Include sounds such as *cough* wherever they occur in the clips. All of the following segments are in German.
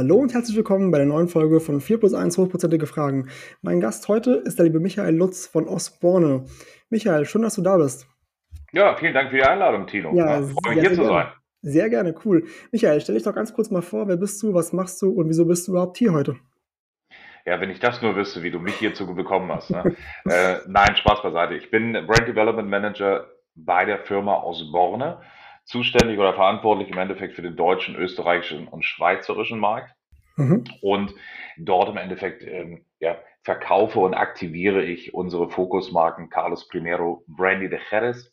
Hallo und herzlich willkommen bei der neuen Folge von 4 plus 1 hochprozentige Fragen. Mein Gast heute ist der liebe Michael Lutz von Osborne. Michael, schön, dass du da bist. Ja, vielen Dank für die Einladung, Tino. Ja, freue mich hier zu sein. Sehr gerne, cool. Michael, stell dich doch ganz kurz mal vor, wer bist du, was machst du und wieso bist du überhaupt hier heute? Ja, wenn ich das nur wüsste, wie du mich hierzu bekommen hast. Ne? äh, nein, Spaß beiseite. Ich bin Brand Development Manager bei der Firma Osborne zuständig oder verantwortlich im Endeffekt für den deutschen, österreichischen und schweizerischen Markt. Mhm. Und dort im Endeffekt ähm, ja, verkaufe und aktiviere ich unsere Fokusmarken Carlos Primero Brandy de Jerez,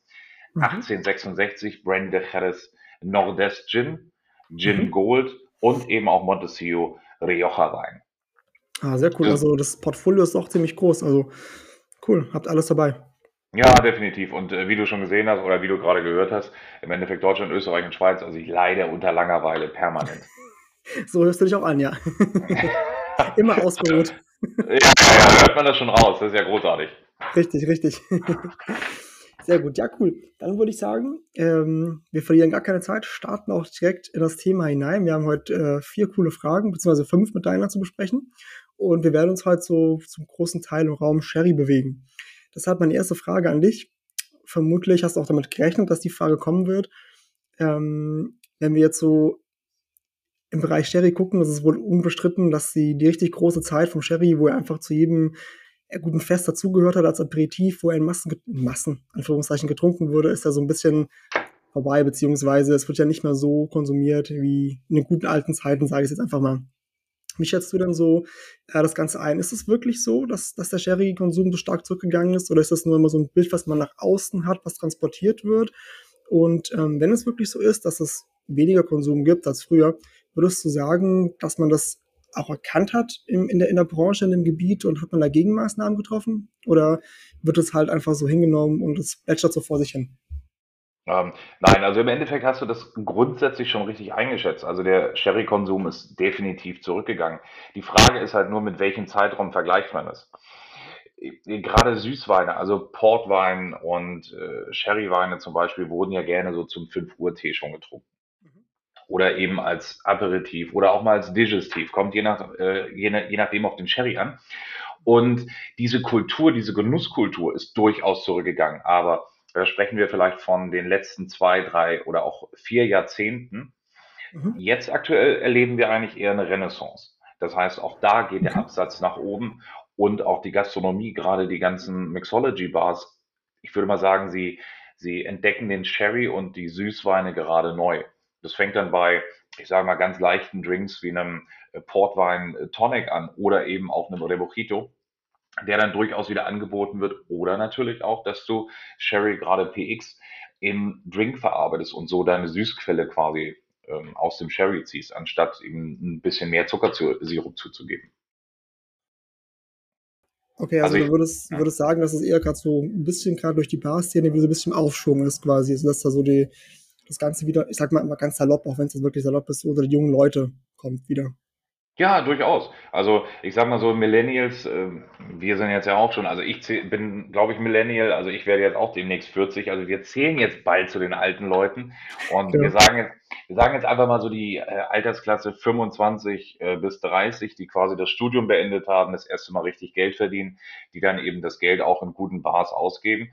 mhm. 1866 Brandy de Jerez Nordest Gin, Gin mhm. Gold und eben auch Montesio Rioja Wein. Ah, sehr cool. Also das Portfolio ist auch ziemlich groß. Also cool, habt alles dabei. Ja, definitiv. Und äh, wie du schon gesehen hast oder wie du gerade gehört hast, im Endeffekt Deutschland, Österreich und Schweiz, also ich leide unter Langeweile permanent. *laughs* so hörst du dich auch an, ja. *laughs* Immer ausgeruht. ja, ja, hört man das schon raus. Das ist ja großartig. Richtig, richtig. *laughs* Sehr gut, ja, cool. Dann würde ich sagen, ähm, wir verlieren gar keine Zeit, starten auch direkt in das Thema hinein. Wir haben heute äh, vier coole Fragen, beziehungsweise fünf mit deiner zu besprechen. Und wir werden uns heute so zum großen Teil im Raum Sherry bewegen. Deshalb meine erste Frage an dich. Vermutlich hast du auch damit gerechnet, dass die Frage kommen wird. Ähm, wenn wir jetzt so im Bereich Sherry gucken, ist es wohl unbestritten, dass die, die richtig große Zeit vom Sherry, wo er einfach zu jedem guten Fest dazugehört hat als Aperitif, wo er in Massen, in Massen, Anführungszeichen, getrunken wurde, ist ja so ein bisschen vorbei, beziehungsweise es wird ja nicht mehr so konsumiert wie in den guten alten Zeiten, sage ich jetzt einfach mal. Wie schätzt du denn so äh, das Ganze ein? Ist es wirklich so, dass, dass der Sherry-Konsum so stark zurückgegangen ist? Oder ist das nur immer so ein Bild, was man nach außen hat, was transportiert wird? Und ähm, wenn es wirklich so ist, dass es weniger Konsum gibt als früher, würdest du sagen, dass man das auch erkannt hat im, in, der, in der Branche, in dem Gebiet und hat man da Gegenmaßnahmen getroffen? Oder wird es halt einfach so hingenommen und es plätschert so vor sich hin? Ähm, nein, also im Endeffekt hast du das grundsätzlich schon richtig eingeschätzt. Also der Sherry-Konsum ist definitiv zurückgegangen. Die Frage ist halt nur, mit welchem Zeitraum vergleicht man es? Gerade Süßweine, also Portwein und äh, Sherryweine zum Beispiel, wurden ja gerne so zum 5 Uhr Tee schon getrunken. Mhm. Oder eben als Aperitif oder auch mal als Digestiv. Kommt je, nach, äh, je, je nachdem auf den Sherry an. Und diese Kultur, diese Genusskultur ist durchaus zurückgegangen. Aber sprechen wir vielleicht von den letzten zwei, drei oder auch vier Jahrzehnten. Mhm. Jetzt aktuell erleben wir eigentlich eher eine Renaissance. Das heißt, auch da geht der Absatz nach oben und auch die Gastronomie, gerade die ganzen Mixology-Bars, ich würde mal sagen, sie, sie entdecken den Sherry und die Süßweine gerade neu. Das fängt dann bei, ich sage mal, ganz leichten Drinks wie einem Portwein Tonic an oder eben auch einem Rebojito der dann durchaus wieder angeboten wird. Oder natürlich auch, dass du Sherry, gerade PX, im Drink verarbeitest und so deine Süßquelle quasi ähm, aus dem Sherry ziehst, anstatt ihm ein bisschen mehr Zuckersirup zuzugeben. Okay, also, also du würdest, ja. würdest sagen, dass es eher gerade so ein bisschen gerade durch die Bar-Szene wie so ein bisschen Aufschwung ist quasi, also dass da so die, das Ganze wieder, ich sag mal immer ganz salopp, auch wenn es jetzt wirklich salopp ist, unter die jungen Leute kommt wieder. Ja, durchaus. Also ich sag mal so, Millennials, äh, wir sind jetzt ja auch schon, also ich bin, glaube ich, Millennial, also ich werde jetzt auch demnächst 40, also wir zählen jetzt bald zu den alten Leuten und ja. wir sagen jetzt, wir sagen jetzt einfach mal so die äh, Altersklasse 25 äh, bis 30, die quasi das Studium beendet haben, das erste Mal richtig Geld verdienen, die dann eben das Geld auch in guten Bars ausgeben.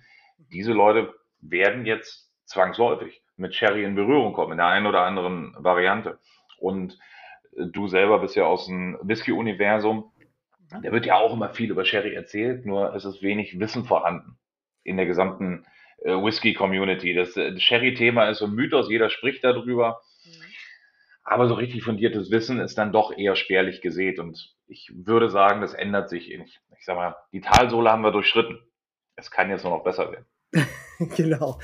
Diese Leute werden jetzt zwangsläufig mit Sherry in Berührung kommen, in der einen oder anderen Variante. Und du selber bist ja aus dem Whisky-Universum. Da wird ja auch immer viel über Sherry erzählt, nur es ist wenig Wissen vorhanden in der gesamten äh, Whisky-Community. Das, äh, Sherry-Thema ist so ein Mythos, jeder spricht darüber. Mhm. Aber so richtig fundiertes Wissen ist dann doch eher spärlich gesät. Und ich würde sagen, das ändert sich. Ich, ich sag mal, die Talsohle haben wir durchschritten. Es kann jetzt nur noch besser werden. *laughs* genau.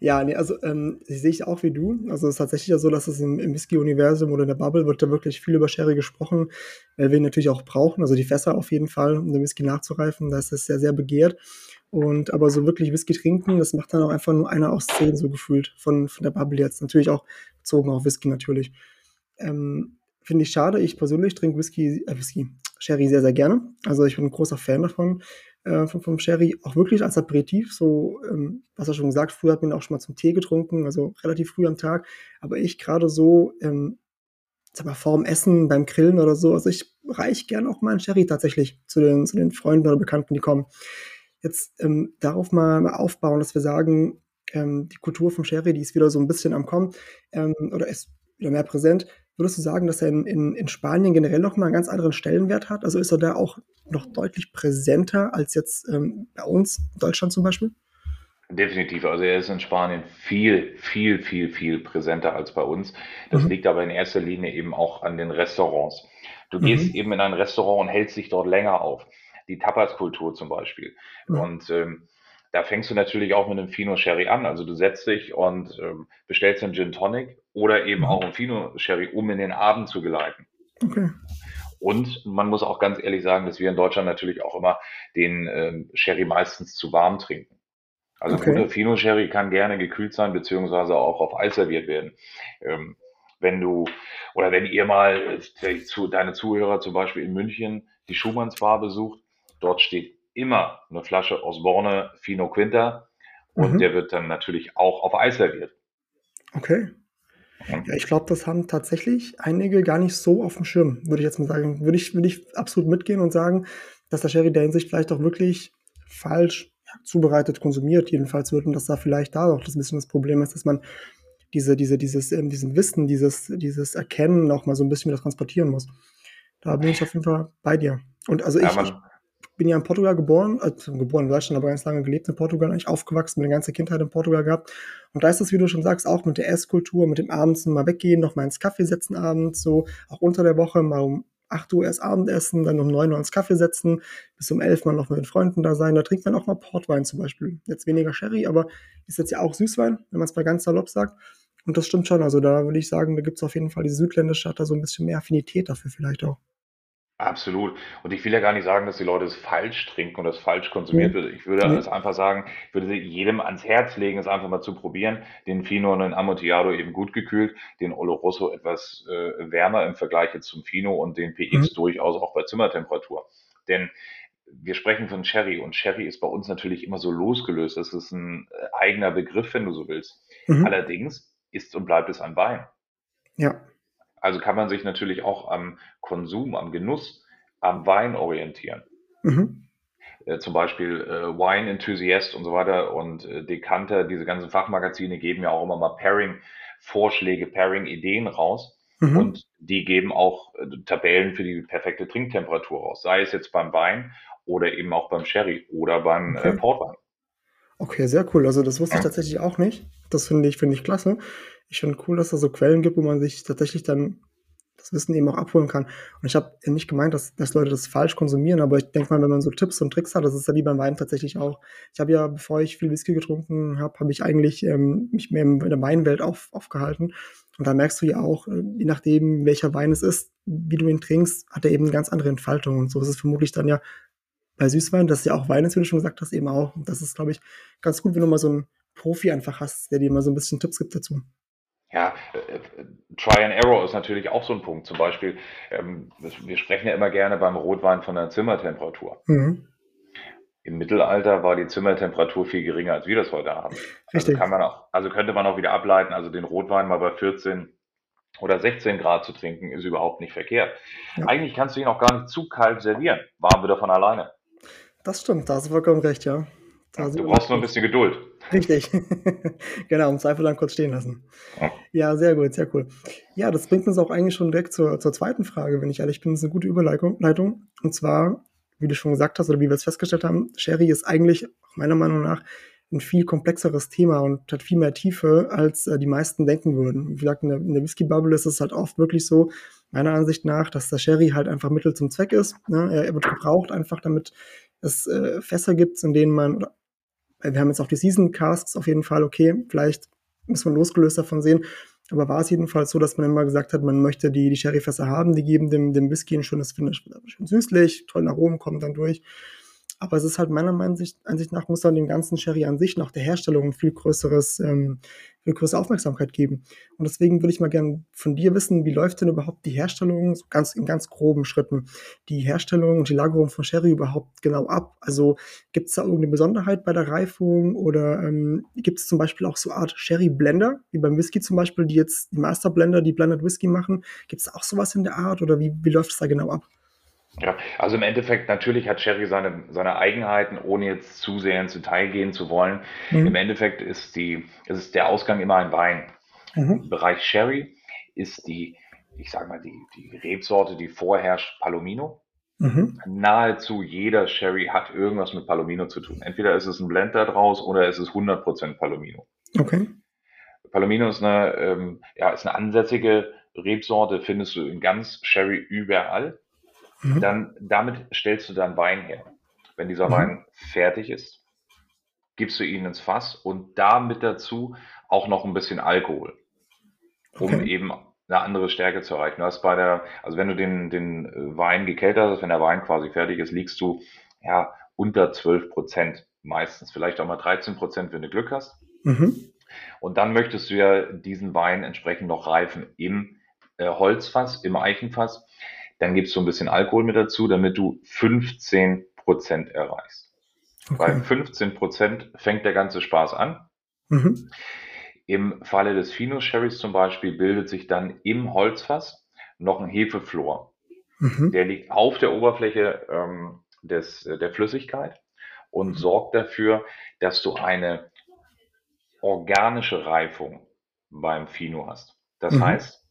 Ja, nee, also ähm, sehe ich auch wie du. Also es ist tatsächlich ja so, dass es im, im Whisky-Universum oder in der Bubble wird da wirklich viel über Sherry gesprochen, weil wir ihn natürlich auch brauchen, also die Fässer auf jeden Fall, um den Whisky nachzureifen. Da ist es sehr, sehr begehrt. Und aber so wirklich Whisky trinken, das macht dann auch einfach nur einer aus zehn so gefühlt von, von der Bubble jetzt. Natürlich auch bezogen auf Whisky natürlich. Ähm, Finde ich schade. Ich persönlich trinke Whisky, äh, Whisky, Sherry sehr, sehr gerne. Also ich bin ein großer Fan davon äh, vom, vom, Sherry, auch wirklich als Aperitif, so, ähm, was er schon gesagt, früher hat man auch schon mal zum Tee getrunken, also relativ früh am Tag, aber ich gerade so ähm, sag mal, vorm Essen, beim Grillen oder so. Also ich reich gerne auch mal einen Sherry tatsächlich zu den, zu den Freunden oder Bekannten, die kommen. Jetzt ähm, darauf mal, mal aufbauen, dass wir sagen, ähm, die Kultur vom Sherry, die ist wieder so ein bisschen am Kommen ähm, oder ist wieder mehr präsent. Würdest du sagen, dass er in, in, in Spanien generell noch mal einen ganz anderen Stellenwert hat? Also ist er da auch noch deutlich präsenter als jetzt ähm, bei uns, in Deutschland zum Beispiel? Definitiv. Also er ist in Spanien viel, viel, viel, viel präsenter als bei uns. Das mhm. liegt aber in erster Linie eben auch an den Restaurants. Du gehst mhm. eben in ein Restaurant und hältst dich dort länger auf. Die Tapas-Kultur zum Beispiel. Mhm. Und ähm, da fängst du natürlich auch mit einem Fino Sherry an. Also du setzt dich und ähm, bestellst einen Gin Tonic oder eben mhm. auch einen Fino Sherry, um in den Abend zu geleiten. Okay. Und man muss auch ganz ehrlich sagen, dass wir in Deutschland natürlich auch immer den ähm, Sherry meistens zu warm trinken. Also okay. guter Fino Sherry kann gerne gekühlt sein, beziehungsweise auch auf Eis serviert werden. Ähm, wenn du oder wenn ihr mal äh, zu, deine Zuhörer zum Beispiel in München die Schumannsbar besucht, dort steht immer eine Flasche Osborne Fino Quinta und mhm. der wird dann natürlich auch auf Eis serviert. Okay. Ja, ich glaube, das haben tatsächlich einige gar nicht so auf dem Schirm, würde ich jetzt mal sagen. Würde ich, würde ich absolut mitgehen und sagen, dass der Sherry der Hinsicht vielleicht auch wirklich falsch zubereitet konsumiert jedenfalls wird und dass da vielleicht da auch das ein bisschen das Problem ist, dass man diese, diese, dieses, ähm, diesen Wissen, dieses, dieses Erkennen auch mal so ein bisschen wieder transportieren muss. Da bin ich auf jeden Fall bei dir. Und also ja, ich, ich, bin ja in Portugal geboren, also geboren in Deutschland, aber ganz lange gelebt in Portugal, eigentlich aufgewachsen, meine ganze Kindheit in Portugal gehabt. Und da ist das, wie du schon sagst, auch mit der Esskultur, mit dem Abends mal weggehen, noch mal ins Kaffee setzen abends, so auch unter der Woche mal um 8 Uhr erst Abendessen, dann um 9 Uhr ins Kaffee setzen, bis um 11 Uhr noch mit den Freunden da sein. Da trinkt man auch mal Portwein zum Beispiel. Jetzt weniger Sherry, aber ist jetzt ja auch Süßwein, wenn man es mal ganz salopp sagt. Und das stimmt schon. Also da würde ich sagen, da gibt es auf jeden Fall diese südländische, hat da so ein bisschen mehr Affinität dafür vielleicht auch. Absolut. Und ich will ja gar nicht sagen, dass die Leute es falsch trinken und es falsch konsumiert wird. Ich würde mhm. einfach sagen, ich würde jedem ans Herz legen, es einfach mal zu probieren. Den Fino und den Amontillado eben gut gekühlt, den Oloroso etwas äh, wärmer im Vergleich jetzt zum Fino und den PX mhm. durchaus auch bei Zimmertemperatur. Denn wir sprechen von Sherry und Sherry ist bei uns natürlich immer so losgelöst. Das ist ein äh, eigener Begriff, wenn du so willst. Mhm. Allerdings ist und bleibt es ein Wein. Ja. Also kann man sich natürlich auch am Konsum, am Genuss, am Wein orientieren. Mhm. Äh, zum Beispiel äh, Wine Enthusiast und so weiter und äh, Decanter, diese ganzen Fachmagazine geben ja auch immer mal Pairing-Vorschläge, Pairing-Ideen raus. Mhm. Und die geben auch äh, Tabellen für die perfekte Trinktemperatur raus, sei es jetzt beim Wein oder eben auch beim Sherry oder beim äh, okay. Portwein. Okay, sehr cool. Also das wusste ich tatsächlich auch nicht. Das finde ich, finde ich klasse ich finde cool, dass es so Quellen gibt, wo man sich tatsächlich dann das Wissen eben auch abholen kann. Und ich habe nicht gemeint, dass, dass Leute das falsch konsumieren, aber ich denke mal, wenn man so Tipps und Tricks hat, das ist ja wie beim Wein tatsächlich auch. Ich habe ja, bevor ich viel Whisky getrunken habe, habe ich eigentlich ähm, mich mehr in der Weinwelt auf, aufgehalten. Und da merkst du ja auch, äh, je nachdem, welcher Wein es ist, wie du ihn trinkst, hat er eben eine ganz andere Entfaltung. Und so ist es vermutlich dann ja bei Süßwein, das ja auch Wein ist, wie du schon gesagt hast, eben auch. Und das ist, glaube ich, ganz gut, wenn du mal so einen Profi einfach hast, der dir mal so ein bisschen Tipps gibt dazu. Ja, äh, Try and Error ist natürlich auch so ein Punkt. Zum Beispiel, ähm, wir sprechen ja immer gerne beim Rotwein von der Zimmertemperatur. Mhm. Im Mittelalter war die Zimmertemperatur viel geringer, als wir das heute haben. Also Richtig. Also, kann man auch, also könnte man auch wieder ableiten, also den Rotwein mal bei 14 oder 16 Grad zu trinken, ist überhaupt nicht verkehrt. Ja. Eigentlich kannst du ihn auch gar nicht zu kalt servieren. Warm wird er von alleine. Das stimmt, da hast du vollkommen recht, ja. Ja du brauchst nur ein bisschen Geduld. Richtig. *laughs* genau, im Zweifel dann kurz stehen lassen. Ja, sehr gut, sehr cool. Ja, das bringt uns auch eigentlich schon direkt zur, zur zweiten Frage, wenn ich ehrlich bin. Das ist eine gute Überleitung. Und zwar, wie du schon gesagt hast oder wie wir es festgestellt haben, Sherry ist eigentlich meiner Meinung nach ein viel komplexeres Thema und hat viel mehr Tiefe, als äh, die meisten denken würden. Wie gesagt, in der, in der Whisky-Bubble ist es halt oft wirklich so, meiner Ansicht nach, dass der Sherry halt einfach Mittel zum Zweck ist. Ne? Er, er wird gebraucht einfach, damit es äh, Fässer gibt, in denen man, oder wir haben jetzt auch die Season Casts auf jeden Fall, okay, vielleicht muss man losgelöst davon sehen. Aber war es jedenfalls so, dass man immer gesagt hat, man möchte die, die Sherryfässer haben, die geben dem, dem Whisky ein schönes Finish. Schön süßlich, tollen Aromen kommen dann durch. Aber es ist halt meiner Ansicht nach, muss man dem ganzen Sherry an sich nach der Herstellung viel größeres, ähm, viel größere Aufmerksamkeit geben. Und deswegen würde ich mal gerne von dir wissen, wie läuft denn überhaupt die Herstellung so ganz, in ganz groben Schritten, die Herstellung und die Lagerung von Sherry überhaupt genau ab? Also gibt es da irgendeine Besonderheit bei der Reifung oder ähm, gibt es zum Beispiel auch so Art Sherry-Blender, wie beim Whisky zum Beispiel, die jetzt die Master Blender, die Blended Whisky machen? Gibt es auch sowas in der Art oder wie, wie läuft es da genau ab? Ja, also im Endeffekt, natürlich hat Sherry seine, seine Eigenheiten, ohne jetzt zu sehr ins Detail gehen zu wollen. Mhm. Im Endeffekt ist, die, ist der Ausgang immer ein Wein. Mhm. Im Bereich Sherry ist die, ich sage mal, die, die Rebsorte, die vorherrscht, Palomino. Mhm. Nahezu jeder Sherry hat irgendwas mit Palomino zu tun. Entweder ist es ein Blend da draus oder ist es 100% Palomino. Okay. Palomino ist eine, ähm, ja, ist eine ansässige Rebsorte, findest du in ganz Sherry überall. Mhm. Dann, damit stellst du dann Wein her. Wenn dieser mhm. Wein fertig ist, gibst du ihn ins Fass und damit dazu auch noch ein bisschen Alkohol, um okay. eben eine andere Stärke zu erreichen. Du hast bei der, also wenn du den, den Wein gekeltert hast, wenn der Wein quasi fertig ist, liegst du ja unter 12 Prozent meistens, vielleicht auch mal 13 Prozent, wenn du Glück hast. Mhm. Und dann möchtest du ja diesen Wein entsprechend noch reifen im äh, Holzfass, im Eichenfass. Dann gibst du ein bisschen Alkohol mit dazu, damit du 15 Prozent erreichst. Okay. Bei 15 Prozent fängt der ganze Spaß an. Mhm. Im Falle des Fino Sherrys zum Beispiel bildet sich dann im Holzfass noch ein Hefeflor. Mhm. Der liegt auf der Oberfläche ähm, des, der Flüssigkeit und mhm. sorgt dafür, dass du eine organische Reifung beim Fino hast. Das mhm. heißt,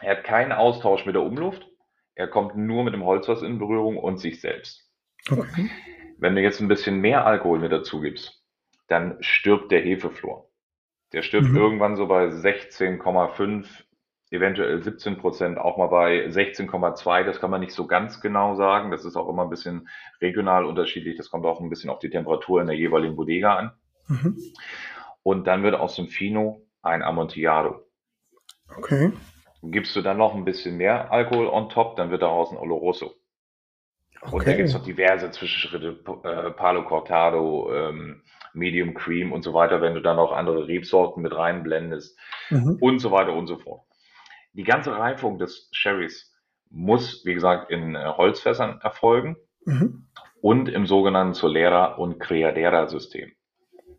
er hat keinen Austausch mit der Umluft, er kommt nur mit dem Holzfass in Berührung und sich selbst. Okay. Wenn du jetzt ein bisschen mehr Alkohol mit dazu gibst, dann stirbt der Hefeflor. Der stirbt mhm. irgendwann so bei 16,5, eventuell 17 Prozent, auch mal bei 16,2. Das kann man nicht so ganz genau sagen. Das ist auch immer ein bisschen regional unterschiedlich. Das kommt auch ein bisschen auf die Temperatur in der jeweiligen Bodega an. Mhm. Und dann wird aus dem Fino ein Amontillado. Okay. Gibst du dann noch ein bisschen mehr Alkohol on top, dann wird daraus ein Oloroso. Okay. Und da gibt es noch diverse Zwischenschritte, äh, Palo Cortado, ähm, Medium Cream und so weiter, wenn du dann noch andere Rebsorten mit reinblendest mhm. und so weiter und so fort. Die ganze Reifung des Sherrys muss, wie gesagt, in äh, Holzfässern erfolgen mhm. und im sogenannten Solera- und Criadera-System.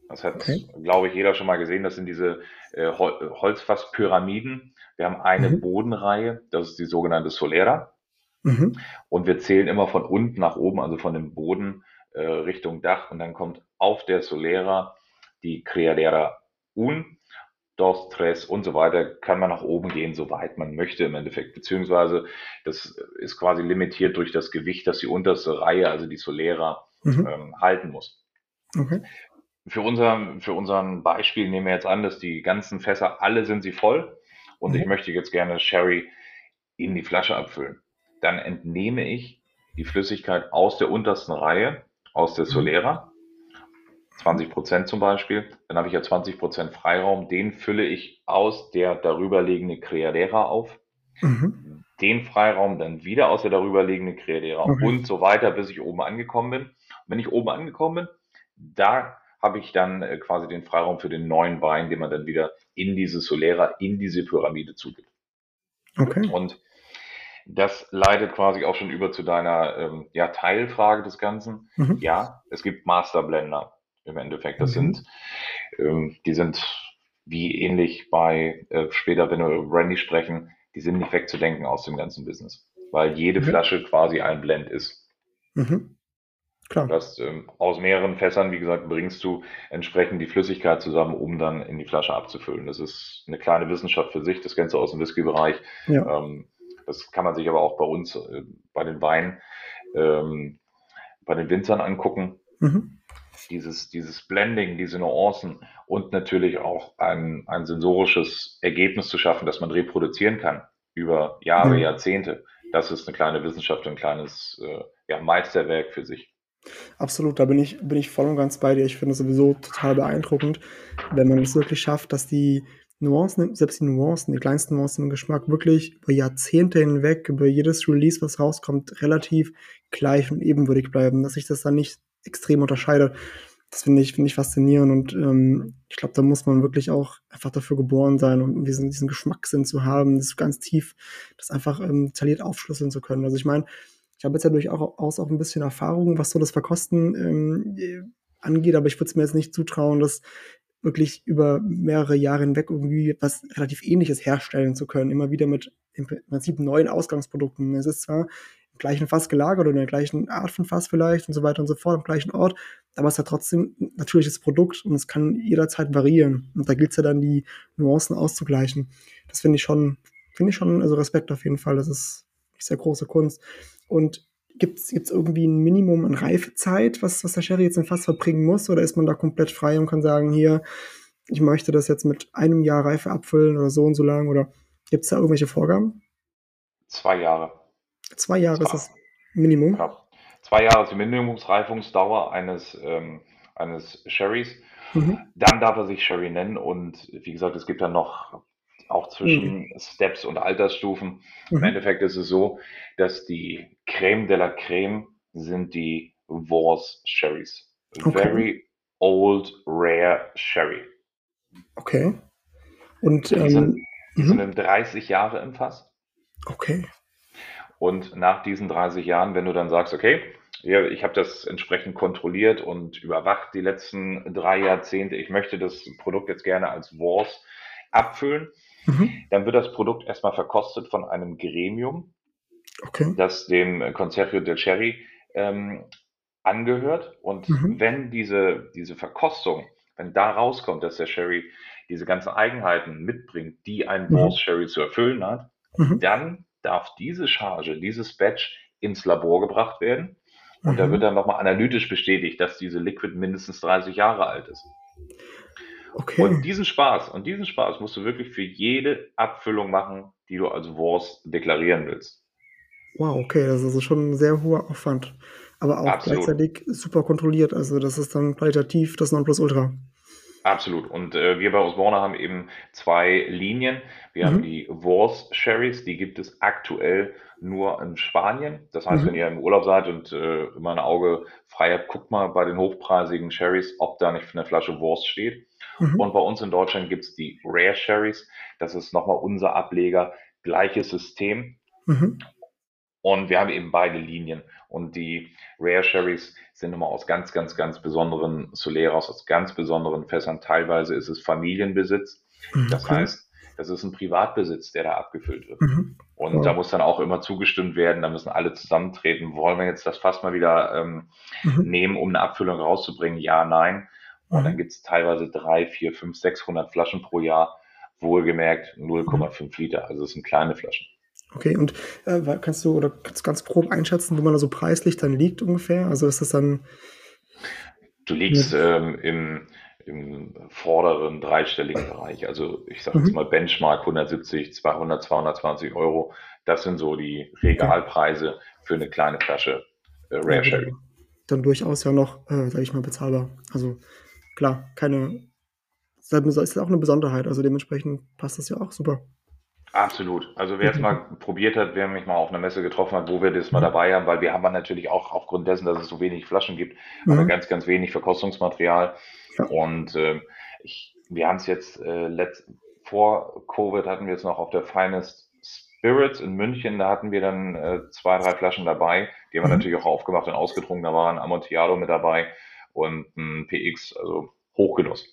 Das hat, okay. glaube ich, jeder schon mal gesehen. Das sind diese äh, Holzfasspyramiden. Wir haben eine mhm. Bodenreihe, das ist die sogenannte Solera. Mhm. Und wir zählen immer von unten nach oben, also von dem Boden äh, Richtung Dach. Und dann kommt auf der Solera die Criadera Un, Dos, Tres und so weiter. Kann man nach oben gehen, soweit man möchte im Endeffekt. Beziehungsweise das ist quasi limitiert durch das Gewicht, das die unterste Reihe, also die Solera, mhm. ähm, halten muss. Okay für, unser, für unseren Beispiel nehmen wir jetzt an, dass die ganzen Fässer, alle sind sie voll und mhm. ich möchte jetzt gerne Sherry in die Flasche abfüllen. Dann entnehme ich die Flüssigkeit aus der untersten Reihe, aus der mhm. Solera, 20 Prozent zum Beispiel. Dann habe ich ja 20 Prozent Freiraum, den fülle ich aus der darüberliegende Creadera auf. Mhm. Den Freiraum dann wieder aus der darüberliegende Creadera okay. und so weiter, bis ich oben angekommen bin. Und wenn ich oben angekommen bin, da habe ich dann äh, quasi den Freiraum für den neuen Wein, den man dann wieder in diese Solera, in diese Pyramide zugibt. Okay. Und das leitet quasi auch schon über zu deiner ähm, ja, Teilfrage des Ganzen. Mhm. Ja, es gibt Masterblender im Endeffekt. Das mhm. sind, ähm, die sind wie ähnlich bei äh, später, wenn wir über Randy sprechen, die sind nicht wegzudenken aus dem ganzen Business, weil jede mhm. Flasche quasi ein Blend ist. Mhm. Klar. Das ähm, aus mehreren Fässern, wie gesagt, bringst du entsprechend die Flüssigkeit zusammen, um dann in die Flasche abzufüllen. Das ist eine kleine Wissenschaft für sich, das kennst du aus dem Whisky-Bereich. Ja. Ähm, das kann man sich aber auch bei uns, äh, bei den Weinen, ähm, bei den Winzern angucken. Mhm. Dieses, dieses Blending, diese Nuancen und natürlich auch ein, ein sensorisches Ergebnis zu schaffen, das man reproduzieren kann über Jahre, mhm. Jahrzehnte. Das ist eine kleine Wissenschaft, ein kleines äh, ja, Meisterwerk für sich. Absolut, da bin ich, bin ich voll und ganz bei dir. Ich finde es sowieso total beeindruckend, wenn man es wirklich schafft, dass die, Nuancen, selbst die Nuancen, die kleinsten Nuancen im Geschmack wirklich über Jahrzehnte hinweg, über jedes Release, was rauskommt, relativ gleich und ebenwürdig bleiben, dass sich das dann nicht extrem unterscheidet. Das finde ich, finde ich faszinierend und ähm, ich glaube, da muss man wirklich auch einfach dafür geboren sein und diesen, diesen Geschmackssinn zu haben, das ganz tief, das einfach ähm, detailliert aufschlüsseln zu können. Also ich meine, ich habe jetzt ja durchaus auch ein bisschen Erfahrung, was so das Verkosten ähm, angeht, aber ich würde es mir jetzt nicht zutrauen, das wirklich über mehrere Jahre hinweg irgendwie was relativ ähnliches herstellen zu können, immer wieder mit im Prinzip neuen Ausgangsprodukten. Es ist zwar im gleichen Fass gelagert oder in der gleichen Art von Fass vielleicht und so weiter und so fort, am gleichen Ort, aber es hat trotzdem ein natürliches Produkt und es kann jederzeit variieren. Und da gilt es ja dann, die Nuancen auszugleichen. Das finde ich schon, finde ich schon, also Respekt auf jeden Fall. Das ist sehr große Kunst. Und Gibt es irgendwie ein Minimum an Reifezeit, was, was der Sherry jetzt im Fass verbringen muss? Oder ist man da komplett frei und kann sagen, hier, ich möchte das jetzt mit einem Jahr Reife abfüllen oder so und so lang? Oder gibt es da irgendwelche Vorgaben? Zwei Jahre. Zwei Jahre Zwei. ist das Minimum? Ja. Zwei Jahre ist die Minimumsreifungsdauer eines, ähm, eines Sherrys. Mhm. Dann darf er sich Sherry nennen und wie gesagt, es gibt dann noch auch zwischen mhm. Steps und Altersstufen. Mhm. Im Endeffekt ist es so, dass die Creme de la Creme sind die Wars Sherrys. Okay. Very old, rare Sherry. Okay. Und die, ähm, sind, die mhm. sind 30 Jahre im Fass. Okay. Und nach diesen 30 Jahren, wenn du dann sagst, okay, ja, ich habe das entsprechend kontrolliert und überwacht die letzten drei Jahrzehnte, ich möchte das Produkt jetzt gerne als Wars abfüllen, Mhm. Dann wird das Produkt erstmal verkostet von einem Gremium, okay. das dem Concerto del Cherry ähm, angehört. Und mhm. wenn diese, diese Verkostung, wenn da rauskommt, dass der Sherry diese ganzen Eigenheiten mitbringt, die ein mhm. Sherry zu erfüllen hat, mhm. dann darf diese Charge, dieses Batch ins Labor gebracht werden. Und da mhm. wird dann nochmal analytisch bestätigt, dass diese Liquid mindestens 30 Jahre alt ist. Okay. Und diesen Spaß, und diesen Spaß musst du wirklich für jede Abfüllung machen, die du als Wurst deklarieren willst. Wow, okay, das ist also schon ein sehr hoher Aufwand. Aber auch Absolut. gleichzeitig super kontrolliert. Also das ist dann qualitativ das Nonplusultra. Absolut. Und äh, wir bei Osborne haben eben zwei Linien. Wir mhm. haben die Wars Sherrys, die gibt es aktuell nur in Spanien. Das heißt, mhm. wenn ihr im Urlaub seid und äh, immer ein Auge frei habt, guckt mal bei den hochpreisigen Sherrys, ob da nicht eine Flasche Wurst steht. Mhm. Und bei uns in Deutschland gibt es die Rare Sherrys. Das ist nochmal unser Ableger. Gleiches System. Und wir haben eben beide Linien. Und die Rare Sherrys sind immer aus ganz, ganz, ganz besonderen Soleras, aus ganz besonderen Fässern. Teilweise ist es Familienbesitz. Mhm, das heißt, das ist ein Privatbesitz, der da abgefüllt wird. Mhm. Und wow. da muss dann auch immer zugestimmt werden, da müssen alle zusammentreten. Wollen wir jetzt das Fass mal wieder ähm, mhm. nehmen, um eine Abfüllung rauszubringen? Ja, nein. Und dann mhm. gibt es teilweise drei, vier, fünf, 600 Flaschen pro Jahr, wohlgemerkt 0,5 mhm. Liter. Also das sind kleine Flaschen. Okay, und äh, kannst du oder kannst du ganz grob einschätzen, wo man da so preislich dann liegt ungefähr? Also ist das dann. Du liegst ähm, im, im vorderen dreistelligen Bereich. Also ich sage jetzt mhm. mal Benchmark 170, 200, 220 Euro. Das sind so die Regalpreise für eine kleine Flasche äh, Rare Sherry. Dann durchaus ja noch, äh, sage ich mal, bezahlbar. Also klar, keine, das ist auch eine Besonderheit, also dementsprechend passt das ja auch super. Absolut. Also wer jetzt mal *laughs* probiert hat, wer mich mal auf einer Messe getroffen hat, wo wir das mal dabei haben, weil wir haben natürlich auch aufgrund dessen, dass es so wenig Flaschen gibt, mhm. aber ganz, ganz wenig Verkostungsmaterial. Ja. Und äh, ich, wir haben es jetzt äh, letzt, vor Covid hatten wir es noch auf der Finest Spirits in München, da hatten wir dann äh, zwei, drei Flaschen dabei. Die haben wir mhm. natürlich auch aufgemacht und ausgetrunken. Da war ein Amontillado mit dabei und ein PX, also Hochgenuss.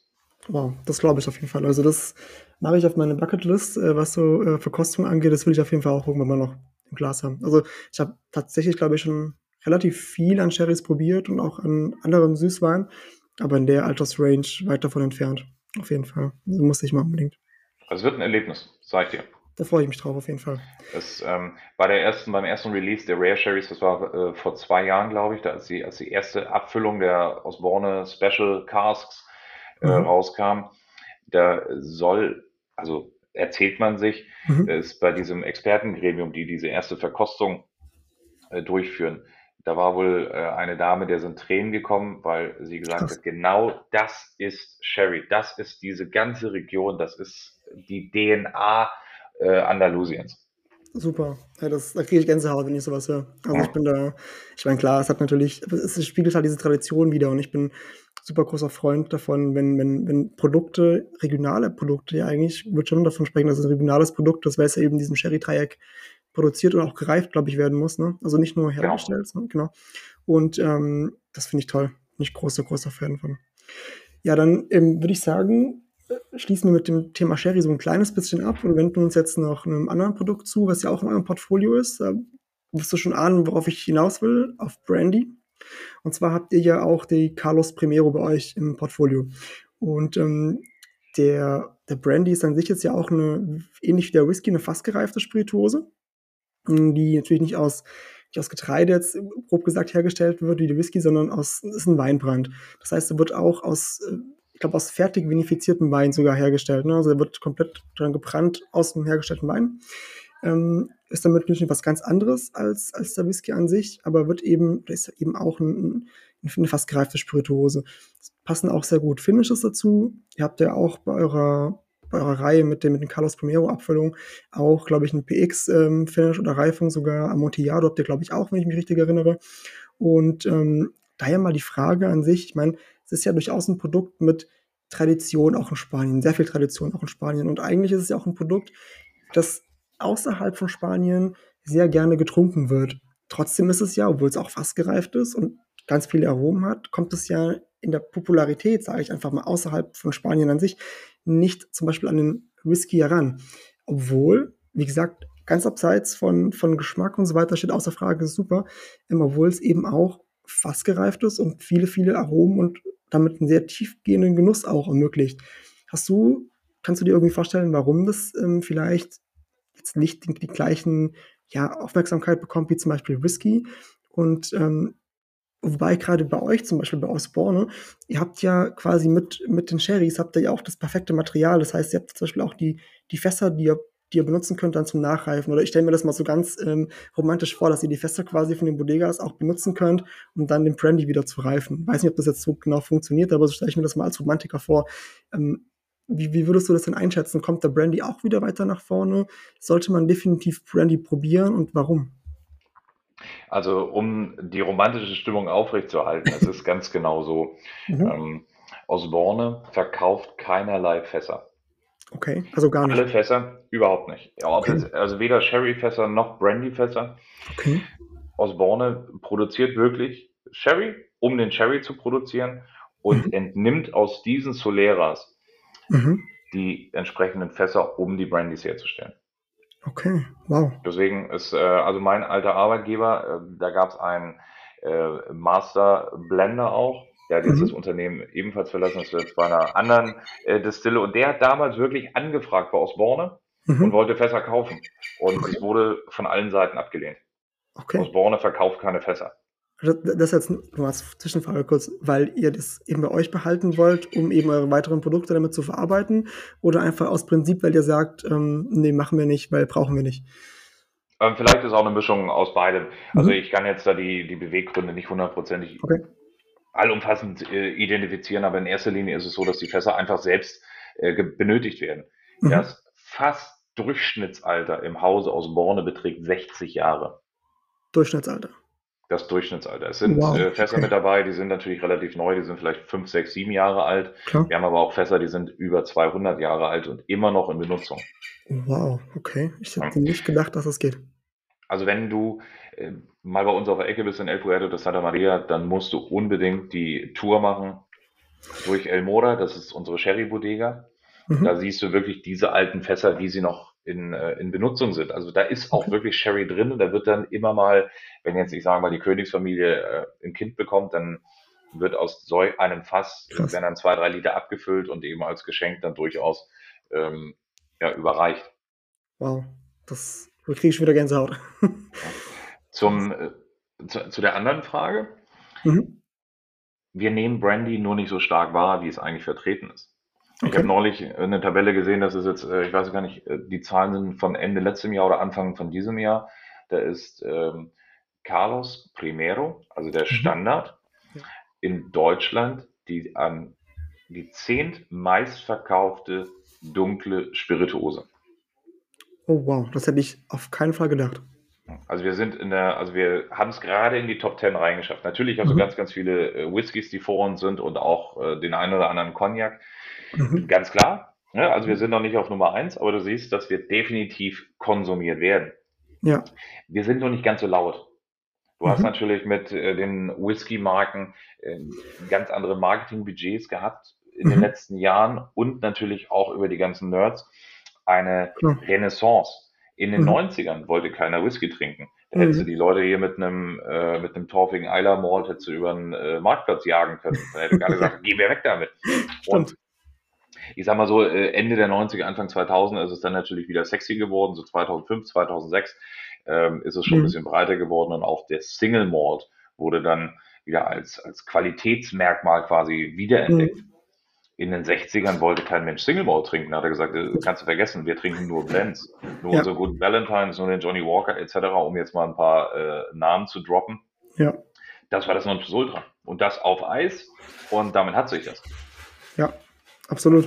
Wow, das glaube ich auf jeden Fall. Also das mache ich auf meine Bucketlist, äh, was so äh, Verkostung angeht. Das will ich auf jeden Fall auch irgendwann mal noch im Glas haben. Also ich habe tatsächlich, glaube ich, schon relativ viel an Sherrys probiert und auch an anderen Süßweinen, aber in der Altersrange weit davon entfernt. Auf jeden Fall. Also muss ich mal unbedingt. Also es wird ein Erlebnis, sag ich dir. Da freue ich mich drauf, auf jeden Fall. Das, ähm, bei der ersten, beim ersten Release der Rare Sherrys, das war äh, vor zwei Jahren, glaube ich, da als die, als die erste Abfüllung der Osborne Special Casks äh, mhm. rauskam, da soll, also erzählt man sich, mhm. ist bei diesem Expertengremium, die diese erste Verkostung äh, durchführen, da war wohl äh, eine Dame, der sind Tränen gekommen, weil sie gesagt Krass. hat, genau das ist Sherry, das ist diese ganze Region, das ist die DNA äh, Andalusiens. Super. Ja, das, da kriege ich Gänsehaut, wenn ich sowas höre. Also ich bin da, ich meine, klar, es hat natürlich, es spiegelt halt diese Tradition wieder und ich bin super großer Freund davon, wenn, wenn, wenn Produkte, regionale Produkte, ja eigentlich, würde schon davon sprechen, dass es ein regionales Produkt ist, weil es ja eben diesem Sherry-Dreieck produziert und auch gereift, glaube ich, werden muss. Ne? Also nicht nur Genau. hergestellt, genau. genau. Und ähm, das finde ich toll. Bin ich großer, großer Fan von. Ja, dann ähm, würde ich sagen, äh, schließen wir mit dem Thema Sherry so ein kleines bisschen ab und wenden uns jetzt noch einem anderen Produkt zu, was ja auch in eurem Portfolio ist. Da wirst du schon ahnen, worauf ich hinaus will, auf Brandy. Und zwar habt ihr ja auch die Carlos Primero bei euch im Portfolio. Und ähm, der, der Brandy ist an sich jetzt ja auch eine, ähnlich wie der Whisky, eine fast gereifte Spirituose, die natürlich nicht aus, nicht aus Getreide jetzt grob gesagt hergestellt wird wie der Whisky, sondern aus, ist ein Weinbrand. Das heißt, er wird auch aus, äh, ich glaube, aus fertig vinifiziertem Wein sogar hergestellt. Ne? Also er wird komplett dann gebrannt aus dem hergestellten Wein. Ähm, ist damit natürlich was ganz anderes als, als der Whisky an sich, aber wird eben, ist eben auch ein, eine fast gereifte Spirituose. Es passen auch sehr gut Finishes dazu. Ihr habt ja auch bei eurer, bei eurer Reihe mit, dem, mit den Carlos Primero Abfüllung auch, glaube ich, ein PX-Finish ähm, oder Reifung, sogar Amontillado habt ihr, glaube ich, auch, wenn ich mich richtig erinnere. Und ähm, daher mal die Frage an sich, ich meine, es ist ja durchaus ein Produkt mit Tradition auch in Spanien, sehr viel Tradition auch in Spanien. Und eigentlich ist es ja auch ein Produkt, das außerhalb von Spanien sehr gerne getrunken wird. Trotzdem ist es ja, obwohl es auch fast gereift ist und ganz viele Aromen hat, kommt es ja in der Popularität, sage ich einfach mal, außerhalb von Spanien an sich, nicht zum Beispiel an den Whisky heran. Obwohl, wie gesagt, ganz abseits von, von Geschmack und so weiter steht außer Frage, super, obwohl es eben auch fast gereift ist und viele, viele Aromen und damit einen sehr tiefgehenden Genuss auch ermöglicht. Hast du, kannst du dir irgendwie vorstellen, warum das ähm, vielleicht jetzt nicht die, die gleichen ja, Aufmerksamkeit bekommt wie zum Beispiel Whisky? Und ähm, wobei gerade bei euch, zum Beispiel bei Osborne, ihr habt ja quasi mit, mit den Sherrys habt ihr ja auch das perfekte Material. Das heißt, ihr habt zum Beispiel auch die, die Fässer, die ihr, die ihr benutzen könnt dann zum Nachreifen. Oder ich stelle mir das mal so ganz ähm, romantisch vor, dass ihr die Fässer quasi von den Bodegas auch benutzen könnt, um dann den Brandy wieder zu reifen. Weiß nicht, ob das jetzt so genau funktioniert, aber so stelle ich mir das mal als Romantiker vor. Ähm, wie, wie, würdest du das denn einschätzen? Kommt der Brandy auch wieder weiter nach vorne? Sollte man definitiv Brandy probieren und warum? Also um die romantische Stimmung aufrechtzuerhalten, es ist ganz genau so. *laughs* Mhm. Ähm, Osborne verkauft keinerlei Fässer. Okay, also gar nicht. Alle Fässer überhaupt nicht. Okay. also weder Sherry-Fässer noch Brandy-Fässer. Okay. Osborne produziert wirklich Sherry, um den Sherry zu produzieren und Mhm. entnimmt aus diesen Soleras Mhm. die entsprechenden Fässer, um die Brandys herzustellen. Okay. Wow. Deswegen ist, äh, also mein alter Arbeitgeber, äh, da gab es einen äh, Master Blender auch. Der hat jetzt das Mhm. Unternehmen ebenfalls verlassen, das ist jetzt bei einer anderen äh, Distille. Und der hat damals wirklich angefragt bei Osborne und Mhm. wollte Fässer kaufen. Und Okay. es wurde von allen Seiten abgelehnt. Okay. Osborne verkauft keine Fässer. Das, das ist jetzt nur als Zwischenfrage kurz, weil ihr das eben bei euch behalten wollt, um eben eure weiteren Produkte damit zu verarbeiten oder einfach aus Prinzip, weil ihr sagt, ähm, nee, machen wir nicht, weil brauchen wir nicht. Ähm, vielleicht ist auch eine Mischung aus beidem. Also Mhm. ich kann jetzt da die, die Beweggründe nicht hundertprozentig Okay. allumfassend äh, identifizieren, aber in erster Linie ist es so, dass die Fässer einfach selbst äh, benötigt werden. Mhm. Das fast Durchschnittsalter im Hause aus Borne beträgt 60 Jahre. Durchschnittsalter. Das Durchschnittsalter. Es sind Wow. äh, Fässer Okay. mit dabei, die sind natürlich relativ neu, die sind vielleicht 5, 6, 7 Jahre alt. Klar. Wir haben aber auch Fässer, die sind über 200 Jahre alt und immer noch in Benutzung. Wow. Okay. Ich Ja. hätte nicht gedacht, dass das geht. Also wenn du äh, mal bei uns auf der Ecke bist in El Puerto de Santa Maria, dann musst du unbedingt die Tour machen durch El Mora, das ist unsere Sherry-Bodega. Da Mhm. siehst du wirklich diese alten Fässer, wie sie noch in, äh, in Benutzung sind. Also da ist auch wirklich Sherry drin und da wird dann immer mal, wenn jetzt ich sage mal die Königsfamilie äh, ein Kind bekommt, dann wird aus so einem Fass, äh, Krass. werden dann zwei, drei Liter abgefüllt und eben als Geschenk dann durchaus ähm, ja, überreicht. Wow. Das da kriege ich wieder Gänsehaut. *laughs* Zum, äh, zu, zu der anderen Frage. Mhm. Wir nehmen Brandy nur nicht so stark wahr, wie es eigentlich vertreten ist. Ich Okay. habe neulich eine Tabelle gesehen, das ist jetzt, äh, ich weiß gar nicht, äh, die Zahlen sind von Ende letztem Jahr oder Anfang von diesem Jahr. Da ist ähm, Carlos Primero, also der Mhm. Standard, Ja. in Deutschland die an die zehnt meistverkaufte dunkle Spirituose. Oh wow, das hätte ich auf keinen Fall gedacht. Also wir sind in der, also wir haben es gerade in die Top 10 reingeschafft. Natürlich hast du Mhm. ganz, ganz viele äh, Whiskys, die vor uns sind und auch äh, den einen oder anderen Cognac. Mhm. Ganz klar. Ne? Also wir sind noch nicht auf Nummer 1, aber du siehst, dass wir definitiv konsumiert werden. Ja. Wir sind noch nicht ganz so laut. Du hast Mhm. natürlich mit äh, den Whisky-Marken äh, ganz andere Marketingbudgets gehabt in den Mhm. letzten Jahren und natürlich auch über die ganzen Nerds eine. Renaissance. In den Mhm. 90ern wollte keiner Whisky trinken. Da hättest du Mhm. die Leute hier mit einem, äh, mit einem torfigen Eiler Malt hättest du über den äh, Marktplatz jagen können. Da hätte keiner gesagt, *laughs* geh mir weg damit. Und Stimmt. ich sag mal so, äh, Ende der 90er, Anfang 2000 ist es dann natürlich wieder sexy geworden. So 2005, 2006 ähm, ist es schon ein Mhm. bisschen breiter geworden und auch der Single Malt wurde dann wieder als, als Qualitätsmerkmal quasi wiederentdeckt. In den 60ern wollte kein Mensch Single Malt trinken. Hat er gesagt, kannst du vergessen, wir trinken nur Blends. Nur Ja. unsere guten Valentines, nur den Johnny Walker etc., um jetzt mal ein paar äh, Namen zu droppen. Ja. Das war das Nonplusultra. Und das auf Eis und damit hat sich das. Ja. Absolut.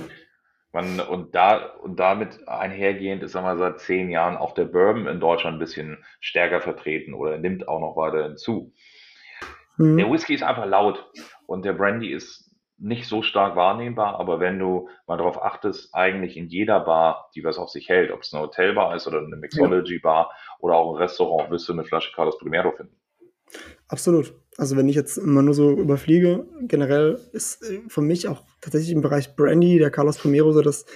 Man, und, da, und damit einhergehend ist, sagen wir, seit zehn Jahren auch der Bourbon in Deutschland ein bisschen stärker vertreten oder nimmt auch noch weiter hinzu. Der Mhm. Whisky ist einfach laut und der Brandy ist nicht so stark wahrnehmbar, aber wenn du mal darauf achtest, eigentlich in jeder Bar, die was auf sich hält, ob es eine Hotelbar ist oder eine Mixology-Bar oder auch ein Restaurant, wirst du eine Flasche Carlos Primero finden. Absolut. Also wenn ich jetzt immer nur so überfliege, generell ist äh, für mich auch tatsächlich im Bereich Brandy der Carlos Primero so das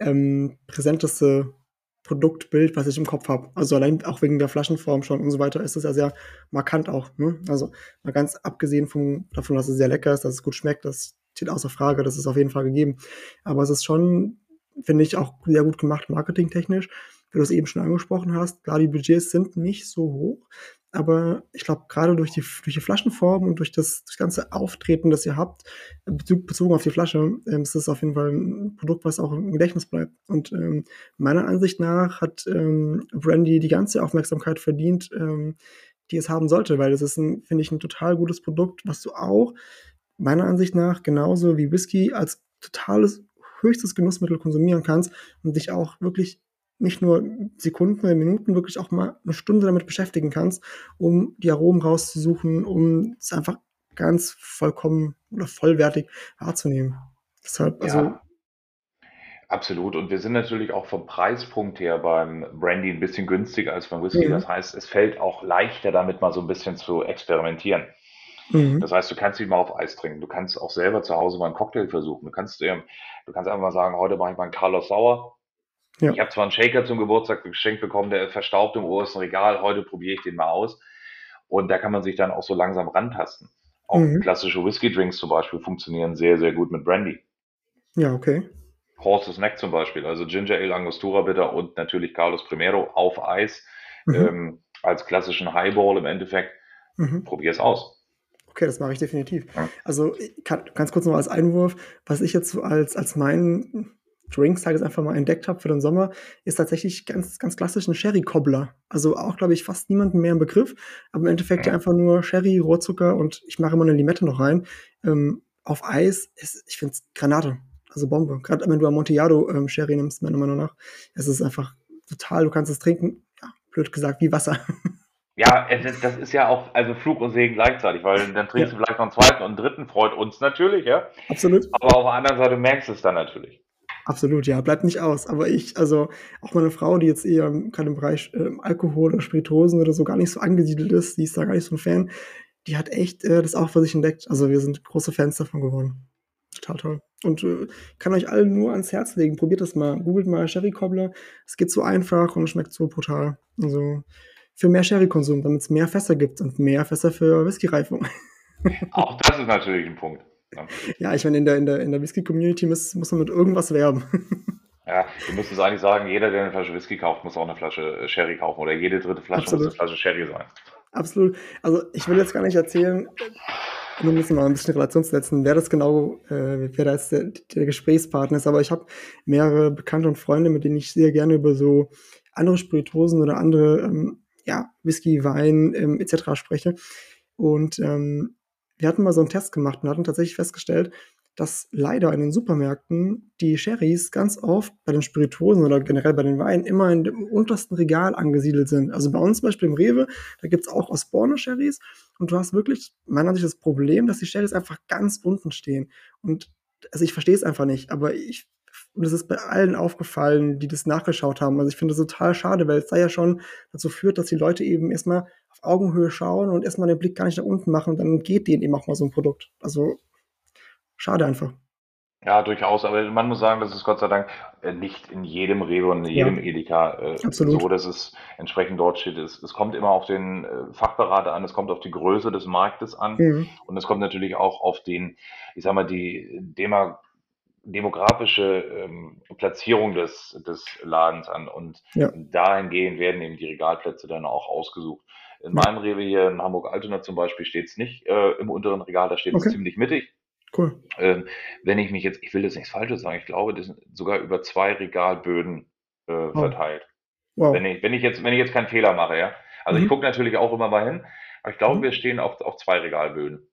ähm, präsenteste Produktbild, was ich im Kopf habe. Also allein auch wegen der Flaschenform schon und so weiter ist es ja sehr markant auch. Ne? Also mal ganz abgesehen vom, davon, dass es sehr lecker ist, dass es gut schmeckt, das steht außer Frage, das ist auf jeden Fall gegeben. Aber es ist schon, finde ich, auch sehr gut gemacht marketingtechnisch, wie du es eben schon angesprochen hast. Klar, die Budgets sind nicht so hoch, aber ich glaube, gerade durch die, durch die Flaschenform und durch das, das ganze Auftreten, das ihr habt, äh, bezogen auf die Flasche, ähm, ist das auf jeden Fall ein Produkt, was auch im Gedächtnis bleibt. Und ähm, meiner Ansicht nach hat ähm, Brandy die ganze Aufmerksamkeit verdient, ähm, die es haben sollte, weil das ist, finde ich, ein total gutes Produkt, was du auch meiner Ansicht nach genauso wie Whisky als totales höchstes Genussmittel konsumieren kannst und dich auch wirklich nicht nur Sekunden oder Minuten, wirklich auch mal eine Stunde damit beschäftigen kannst, um die Aromen rauszusuchen, um es einfach ganz vollkommen oder vollwertig wahrzunehmen. Deshalb, also. Ja, absolut. Und wir sind natürlich auch vom Preispunkt her beim Brandy ein bisschen günstiger als beim Whisky. Mhm. Das heißt, es fällt auch leichter, damit mal so ein bisschen zu experimentieren. Mhm. Das heißt, du kannst ihn mal auf Eis trinken. Du kannst auch selber zu Hause mal einen Cocktail versuchen. Du kannst, ähm, du kannst einfach mal sagen, heute mache ich mal einen Carlos Sauer. Ja. Ich habe zwar einen Shaker zum Geburtstag geschenkt bekommen, der verstaubt im obersten Regal. Heute probiere ich den mal aus. Und da kann man sich dann auch so langsam rantasten. Auch Mhm. klassische Whisky-Drinks zum Beispiel funktionieren sehr, sehr gut mit Brandy. Ja, okay. Horse's Neck zum Beispiel, also Ginger Ale, Angostura Bitter und natürlich Carlos Primero auf Eis Mhm. ähm, als klassischen Highball im Endeffekt. Mhm. Probier es aus. Okay, das mache ich definitiv. Also kann, ganz kurz noch als Einwurf, was ich jetzt so als, als meinen Drink, sage ich jetzt einfach mal, entdeckt habe für den Sommer, ist tatsächlich ganz, ganz klassisch ein Sherry-Cobbler. Also auch, glaube ich, fast niemandem mehr im Begriff, aber im Endeffekt ja einfach nur Sherry, Rohrzucker und ich mache immer eine Limette noch rein. Ähm, auf Eis ist, ich finde es Granate, also Bombe. Gerade wenn du Amontillado ähm, Sherry nimmst, meiner Meinung nach, es ist einfach total, du kannst es trinken, ja, blöd gesagt, wie Wasser. *laughs* Ja, es das ist ja auch also Fluch und Segen gleichzeitig, weil dann trinkst Ja. du vielleicht noch einen zweiten und einen dritten, freut uns natürlich, ja. Absolut. Aber auf der anderen Seite merkst du es dann natürlich. Absolut, ja, bleibt nicht aus. Aber ich, also auch meine Frau, die jetzt eher gerade im Bereich äh, Alkohol oder Spirituosen oder so gar nicht so angesiedelt ist, die ist da gar nicht so ein Fan, die hat echt äh, das auch für sich entdeckt. Also wir sind große Fans davon geworden. Total toll. Und äh, kann euch allen nur ans Herz legen. Probiert das mal. Googelt mal Sherry Cobbler. Es geht so einfach und schmeckt so brutal. Also für mehr Sherry-Konsum, damit es mehr Fässer gibt und mehr Fässer für Whisky-Reifung. *laughs* Auch das ist natürlich ein Punkt. Ja. ja, ich meine, in der, in der, in der Whisky-Community muss, muss man mit irgendwas werben. *laughs* Ja, du müsstest eigentlich sagen, jeder, der eine Flasche Whisky kauft, muss auch eine Flasche äh, Sherry kaufen. Oder jede dritte Flasche Absolut. muss eine Flasche Sherry sein. Absolut. Also ich will jetzt gar nicht erzählen, um ein bisschen mal ein bisschen in Relation zu setzen, wer das genau, äh, wer da jetzt der, der Gesprächspartner ist, aber ich habe mehrere Bekannte und Freunde, mit denen ich sehr gerne über so andere Spirituosen oder andere ähm, ja, Whisky, Wein ähm, etc. spreche. Und ähm, wir hatten mal so einen Test gemacht und hatten tatsächlich festgestellt, dass leider in den Supermärkten die Sherrys ganz oft bei den Spirituosen oder generell bei den Weinen immer in dem untersten Regal angesiedelt sind. Also bei uns zum Beispiel im Rewe, da gibt es auch Osborne Sherrys und du hast wirklich meiner Ansicht das Problem, dass die Sherrys einfach ganz unten stehen. Und also ich verstehe es einfach nicht, aber ich und es ist bei allen aufgefallen, die das nachgeschaut haben. Also ich finde das total schade, weil es da ja schon dazu führt, dass die Leute eben erstmal auf Augenhöhe schauen und erstmal den Blick gar nicht nach unten machen und dann geht denen eben auch mal so ein Produkt. Also schade einfach. Ja, durchaus, aber man muss sagen, das ist Gott sei Dank äh, nicht in jedem Rewe und in jedem ja, Edeka äh, so, dass es entsprechend dort steht. Es, es kommt immer auf den äh, Fachberater an, es kommt auf die Größe des Marktes an mhm. und es kommt natürlich auch auf den, ich sag mal, die Dema demografische ähm, Platzierung des, des Ladens an und ja. dahingehend werden eben die Regalplätze dann auch ausgesucht. In meinem Rewe hier in Hamburg-Altona zum Beispiel steht es nicht äh, im unteren Regal, da steht es okay. ziemlich mittig. Cool. Ähm, wenn ich mich jetzt, ich will jetzt nichts Falsches sagen, ich glaube, das sind sogar über zwei Regalböden äh, oh. verteilt. Wow. Wenn, ich, wenn, ich jetzt, wenn ich jetzt keinen Fehler mache, ja. Also mhm. ich gucke natürlich auch immer mal hin, aber ich glaube, mhm. wir stehen auf, auf zwei Regalböden.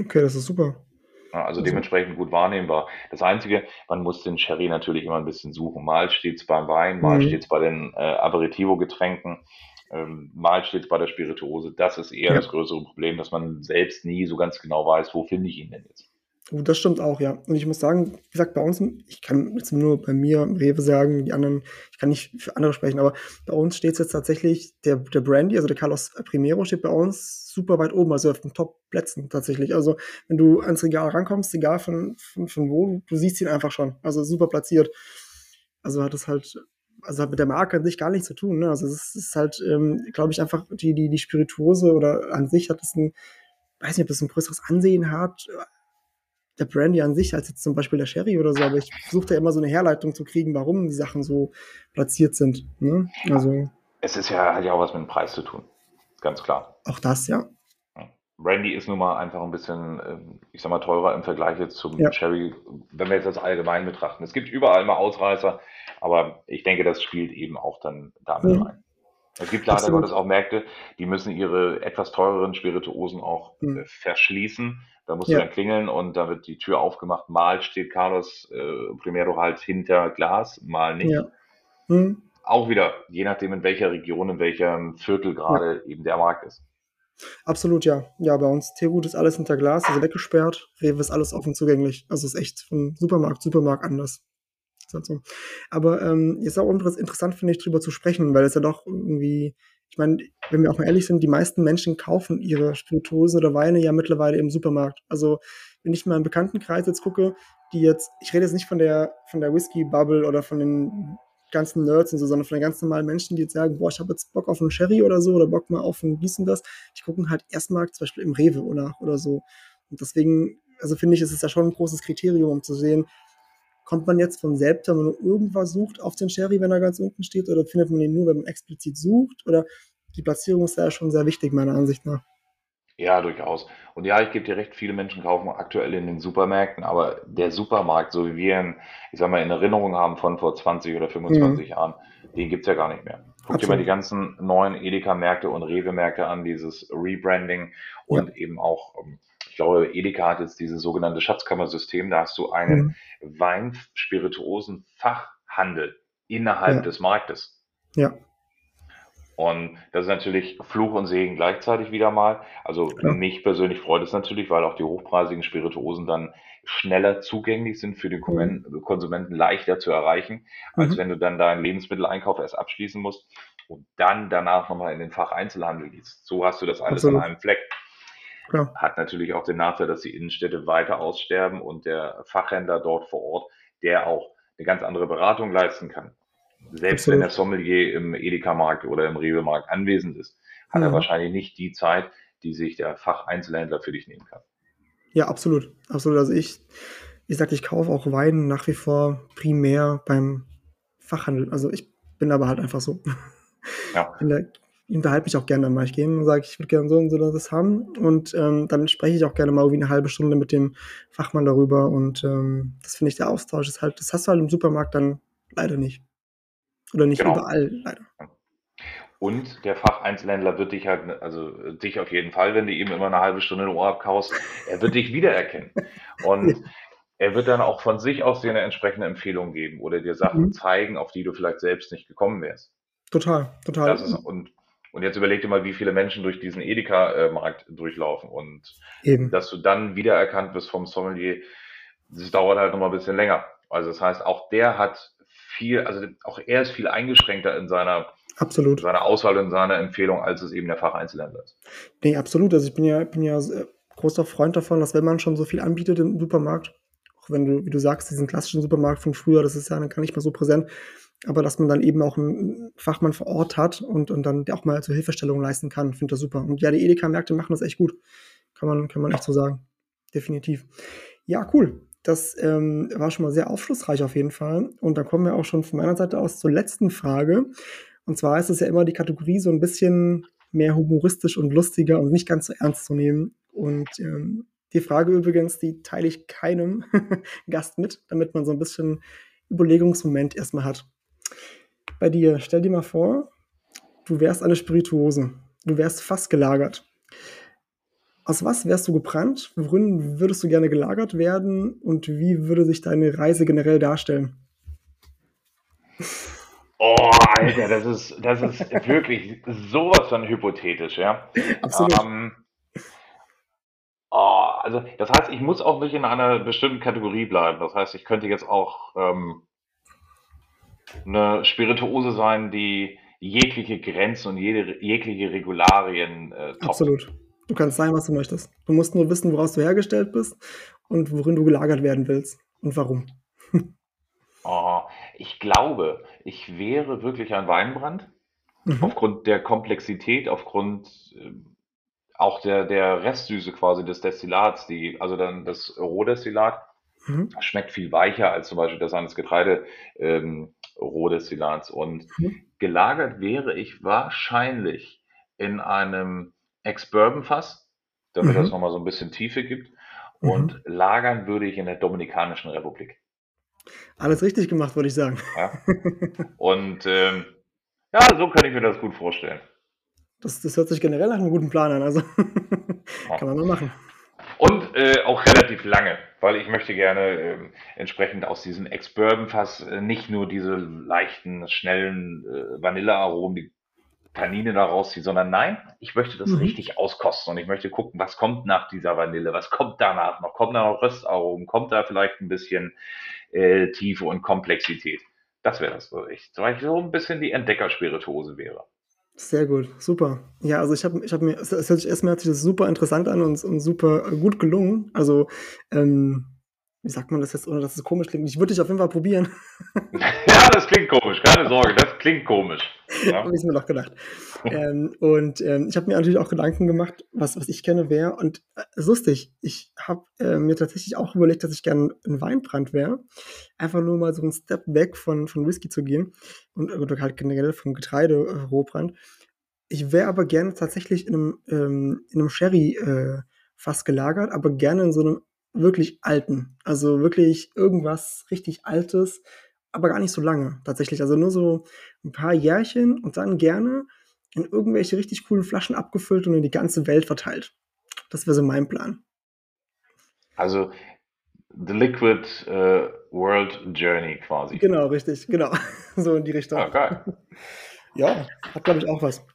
Okay, das ist super. Also, also dementsprechend gut wahrnehmbar. Das Einzige, man muss den Sherry natürlich immer ein bisschen suchen. Mal steht es beim Wein, mal mhm. steht es bei den äh, Aperitivo-Getränken, ähm, mal steht es bei der Spirituose. Das ist eher ja. das größere Problem, dass man selbst nie so ganz genau weiß, wo finde ich ihn denn jetzt. Oh, das stimmt auch, ja. Und ich muss sagen, wie gesagt, bei uns, ich kann jetzt nur bei mir Rewe sagen, die anderen, ich kann nicht für andere sprechen, aber bei uns steht jetzt tatsächlich, der, der Brandy, also der Carlos Primero steht bei uns super weit oben, also auf den Top-Plätzen tatsächlich. Also wenn du ans Regal rankommst, egal von, von, von wo, du siehst ihn einfach schon. Also super platziert. Also hat es halt, also hat mit der Marke an sich gar nichts zu tun. Ne? Also es ist halt, ähm, glaube ich, einfach die, die, die Spirituose oder an sich hat es ein, weiß nicht, ob das ein größeres Ansehen hat, der Brandy an sich als jetzt zum Beispiel der Sherry oder so, aber ich versuche da immer so eine Herleitung zu kriegen, warum die Sachen so platziert sind. Ne? Also, es ist ja, hat ja auch was mit dem Preis zu tun. Ganz klar. Auch das, ja. Brandy ist nun mal einfach ein bisschen, ähm, ich sag mal, teurer im Vergleich jetzt zum ja. Sherry, wenn wir jetzt das allgemein betrachten. Es gibt überall mal Ausreißer, aber ich denke, das spielt eben auch dann damit mhm. rein. Es gibt leider Gottes auch Märkte, die müssen ihre etwas teureren Spirituosen auch mhm. verschließen, da musst ja. du dann klingeln und da wird die Tür aufgemacht. Mal steht Carlos äh, Primero halt hinter Glas, mal nicht. Ja. Hm. Auch wieder, je nachdem, in welcher Region, in welchem Viertel gerade ja. eben der Markt ist. Absolut, ja. Ja, bei uns Teergut ist alles hinter Glas, also weggesperrt. Rewe ist alles offen zugänglich. Also ist echt von Supermarkt, Supermarkt anders. Halt so. Aber ähm, ist auch interessant, finde ich, drüber zu sprechen, weil es ja doch irgendwie ich meine, wenn wir auch mal ehrlich sind, die meisten Menschen kaufen ihre Spirituosen oder Weine ja mittlerweile im Supermarkt. Also wenn ich mal im Bekanntenkreis jetzt gucke, die jetzt, ich rede jetzt nicht von der, von der Whisky-Bubble oder von den ganzen Nerds und so, sondern von den ganz normalen Menschen, die jetzt sagen, boah, ich habe jetzt Bock auf einen Sherry oder so oder Bock mal auf ein dies und das. Die gucken halt erstmal zum Beispiel im Rewe oder, oder so. Und deswegen, also finde ich, ist es ja schon ein großes Kriterium, um zu sehen, kommt man jetzt von selbst, wenn man nur irgendwas sucht, auf den Sherry, wenn er ganz unten steht, oder findet man ihn nur, wenn man explizit sucht? Oder die Platzierung ist da schon sehr wichtig, meiner Ansicht nach. Ja, durchaus. Und ja, ich gebe dir recht, viele Menschen kaufen aktuell in den Supermärkten, aber der Supermarkt, so wie wir ihn, ich sag mal, in Erinnerung haben von vor 20 oder 25 mhm. Jahren, den gibt es ja gar nicht mehr. Guck Absolut. dir mal die ganzen neuen Edeka-Märkte und Rewe-Märkte an, dieses Rebranding und ja. eben auch ähm, glaube, Edeka hat jetzt dieses sogenannte Schatzkammersystem. Da hast du einen mhm. Weinspirituosen-Fachhandel innerhalb ja. des Marktes. Ja. Und das ist natürlich Fluch und Segen gleichzeitig wieder mal. Also ja. mich persönlich freut es natürlich, weil auch die hochpreisigen Spirituosen dann schneller zugänglich sind für den mhm. Konsumenten leichter zu erreichen, als mhm. wenn du dann deinen Lebensmitteleinkauf erst abschließen musst und dann danach nochmal in den Facheinzelhandel gehst. So hast du das alles Absolut. an einem Fleck. Klar. Hat natürlich auch den Nachteil, dass die Innenstädte weiter aussterben und der Fachhändler dort vor Ort, der auch eine ganz andere Beratung leisten kann. Selbst Absolut. wenn der Sommelier im Edeka-Markt oder im Rewe-Markt anwesend ist, hat ja. er wahrscheinlich nicht die Zeit, die sich der Facheinzelhändler für dich nehmen kann. Ja, absolut. Absolut. Also ich, ich sag, ich kaufe auch Wein nach wie vor primär beim Fachhandel. Also ich bin aber halt einfach so. Ja. *laughs* In der unterhalte mich auch gerne dann mal. Ich gehe und sage, ich würde gerne so und so das haben. Und ähm, dann spreche ich auch gerne mal irgendwie eine halbe Stunde mit dem Fachmann darüber. Und ähm, das finde ich, der Austausch ist halt, das hast du halt im Supermarkt dann leider nicht. Oder nicht genau. überall, leider. Und der Facheinzelhändler wird dich halt, also dich auf jeden Fall, wenn du ihm immer eine halbe Stunde ein Ohr abkaust, er wird dich wiedererkennen. Und er wird dann auch von sich aus dir eine entsprechende Empfehlung geben oder dir Sachen mhm. zeigen, auf die du vielleicht selbst nicht gekommen wärst. Total, total. Ist, und, und jetzt überleg dir mal, wie viele Menschen durch diesen Edeka-Markt durchlaufen und Eben. dass du dann wiedererkannt wirst vom Sommelier, das dauert halt noch mal ein bisschen länger. Also das heißt, auch der hat viel, also auch er ist viel eingeschränkter in seiner Absolut. seiner Auswahl und seiner Empfehlung, als es eben der Facheinzelhändler ist. Nee, absolut. Also ich bin ja, bin ja großer Freund davon, dass wenn man schon so viel anbietet im Supermarkt, auch wenn du, wie du sagst, diesen klassischen Supermarkt von früher, das ist ja dann gar nicht mehr so präsent, aber dass man dann eben auch einen Fachmann vor Ort hat und, und dann auch mal zur Hilfestellung leisten kann, finde das super. Und ja, die Edeka-Märkte machen das echt gut. Kann man, kann man echt so sagen. Definitiv. Ja, cool. Das ähm, war schon mal sehr aufschlussreich auf jeden Fall. Und dann kommen wir auch schon von meiner Seite aus zur letzten Frage. Und zwar ist es ja immer die Kategorie so ein bisschen mehr humoristisch und lustiger und nicht ganz so ernst zu nehmen. Und ähm, die Frage übrigens, die teile ich keinem *laughs* Gast mit, damit man so ein bisschen Überlegungsmoment erstmal hat. Bei dir, stell dir mal vor, du wärst eine Spirituose. Du wärst fast gelagert. Aus was wärst du gebrannt? Worin würdest du gerne gelagert werden? Und wie würde sich deine Reise generell darstellen? Oh, Alter, das ist, das ist *laughs* wirklich sowas von hypothetisch, ja. Absolut. Ähm, oh, also, das heißt, ich muss auch nicht in einer bestimmten Kategorie bleiben. Das heißt, ich könnte jetzt auch ähm, eine Spirituose sein, die jegliche Grenzen und jede, jegliche Regularien äh, toppt. Absolut. Du kannst sein, was du möchtest. Du musst nur wissen, woraus du hergestellt bist und worin du gelagert werden willst und warum. *laughs* Oh, ich glaube, ich wäre wirklich ein Weinbrand. Mhm. Aufgrund der Komplexität, aufgrund äh, auch der, der Restsüße quasi des Destillats, die, also dann das Rohdestillat, mhm. schmeckt viel weicher als zum Beispiel das eines Getreide ähm, Rohdestillats. Und mhm. gelagert wäre ich wahrscheinlich in einem Ex-Bourbon-Fass, damit mhm. das nochmal so ein bisschen Tiefe gibt. Und mhm. lagern würde ich in der Dominikanischen Republik. Alles richtig gemacht, würde ich sagen. Ja. *laughs* Und ähm, ja, so kann ich mir das gut vorstellen. Das, das hört sich generell nach einem guten Plan an, also *laughs* kann man mal machen. Und äh, auch relativ lange, weil ich möchte gerne äh, entsprechend aus diesem Ex-Bourbon-Fass äh, nicht nur diese leichten, schnellen äh, Vanillearomen, die Tannine da rausziehen, sondern nein, ich möchte das mhm. richtig auskosten und ich möchte gucken, was kommt nach dieser Vanille, was kommt danach noch, kommt da noch Röstaromen, kommt da vielleicht ein bisschen äh, Tiefe und Komplexität. Das wäre das, was ich, weil ich so ein bisschen die Entdeckerspirituose wäre. Sehr gut, super. Ja, also ich habe ich hab mir, es hört sich erstmal super interessant an und, und super gut gelungen. Also, ähm, wie sagt man das jetzt, ohne dass es komisch klingt? Ich würde dich auf jeden Fall probieren. *laughs* ja, das klingt komisch, keine Sorge, das klingt komisch. Ja. habe ich mir doch gedacht. ähm, und ähm, ich habe mir natürlich auch Gedanken gemacht, was, was ich kenne wäre. Und äh, lustig, ich habe äh, mir tatsächlich auch überlegt, dass ich gerne ein Weinbrand wäre. Einfach nur mal so einen Step weg von, von Whisky zu gehen und oder halt generell vom Getreide äh, Rohbrand. Ich wäre aber gerne tatsächlich in einem, ähm, in einem Sherry äh, fast gelagert, aber gerne in so einem wirklich alten. Also wirklich irgendwas richtig Altes, aber gar nicht so lange tatsächlich. Also nur so ein paar Jährchen und dann gerne in irgendwelche richtig coolen Flaschen abgefüllt und in die ganze Welt verteilt. Das wäre so mein Plan. Also The Liquid uh, World Journey quasi. Genau, richtig, genau. *laughs* so in die Richtung. Ah, geil. Ja, hat glaube ich auch was.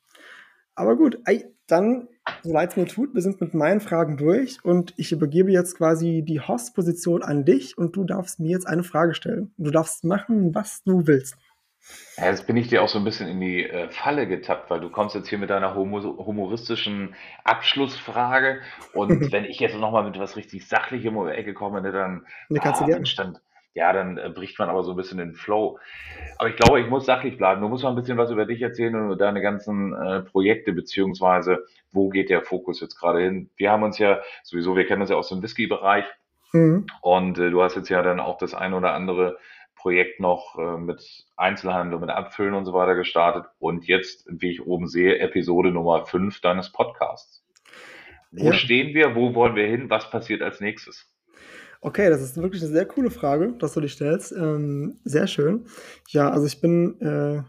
Aber gut, dann, soweit es mir tut, wir sind mit meinen Fragen durch und ich übergebe jetzt quasi die Host-Position an dich und du darfst mir jetzt eine Frage stellen. Du darfst machen, was du willst. Ja, jetzt bin ich dir auch so ein bisschen in die äh, Falle getappt, weil du kommst jetzt hier mit deiner humoristischen Abschlussfrage und *laughs* wenn ich jetzt nochmal mit was richtig Sachlichem um die Ecke komme, ne, dann, ne, kannst ah, du gerne. Dann, ja, dann äh, bricht man aber so ein bisschen den Flow. Aber ich glaube, ich muss sachlich bleiben. Du musst mal ein bisschen was über dich erzählen und deine ganzen äh, Projekte, beziehungsweise wo geht der Fokus jetzt gerade hin? Wir haben uns ja sowieso, wir kennen uns ja aus dem Whisky-Bereich mhm. und äh, du hast jetzt ja dann auch das ein oder andere Projekt noch äh, mit Einzelhandel, mit Abfüllen und so weiter gestartet und jetzt, wie ich oben sehe, Episode Nummer 5 deines Podcasts. Wo ja. stehen wir? Wo wollen wir hin? Was passiert als nächstes? Okay, das ist wirklich eine sehr coole Frage, dass du dich stellst. Ähm, sehr schön. Ja, also ich bin, äh,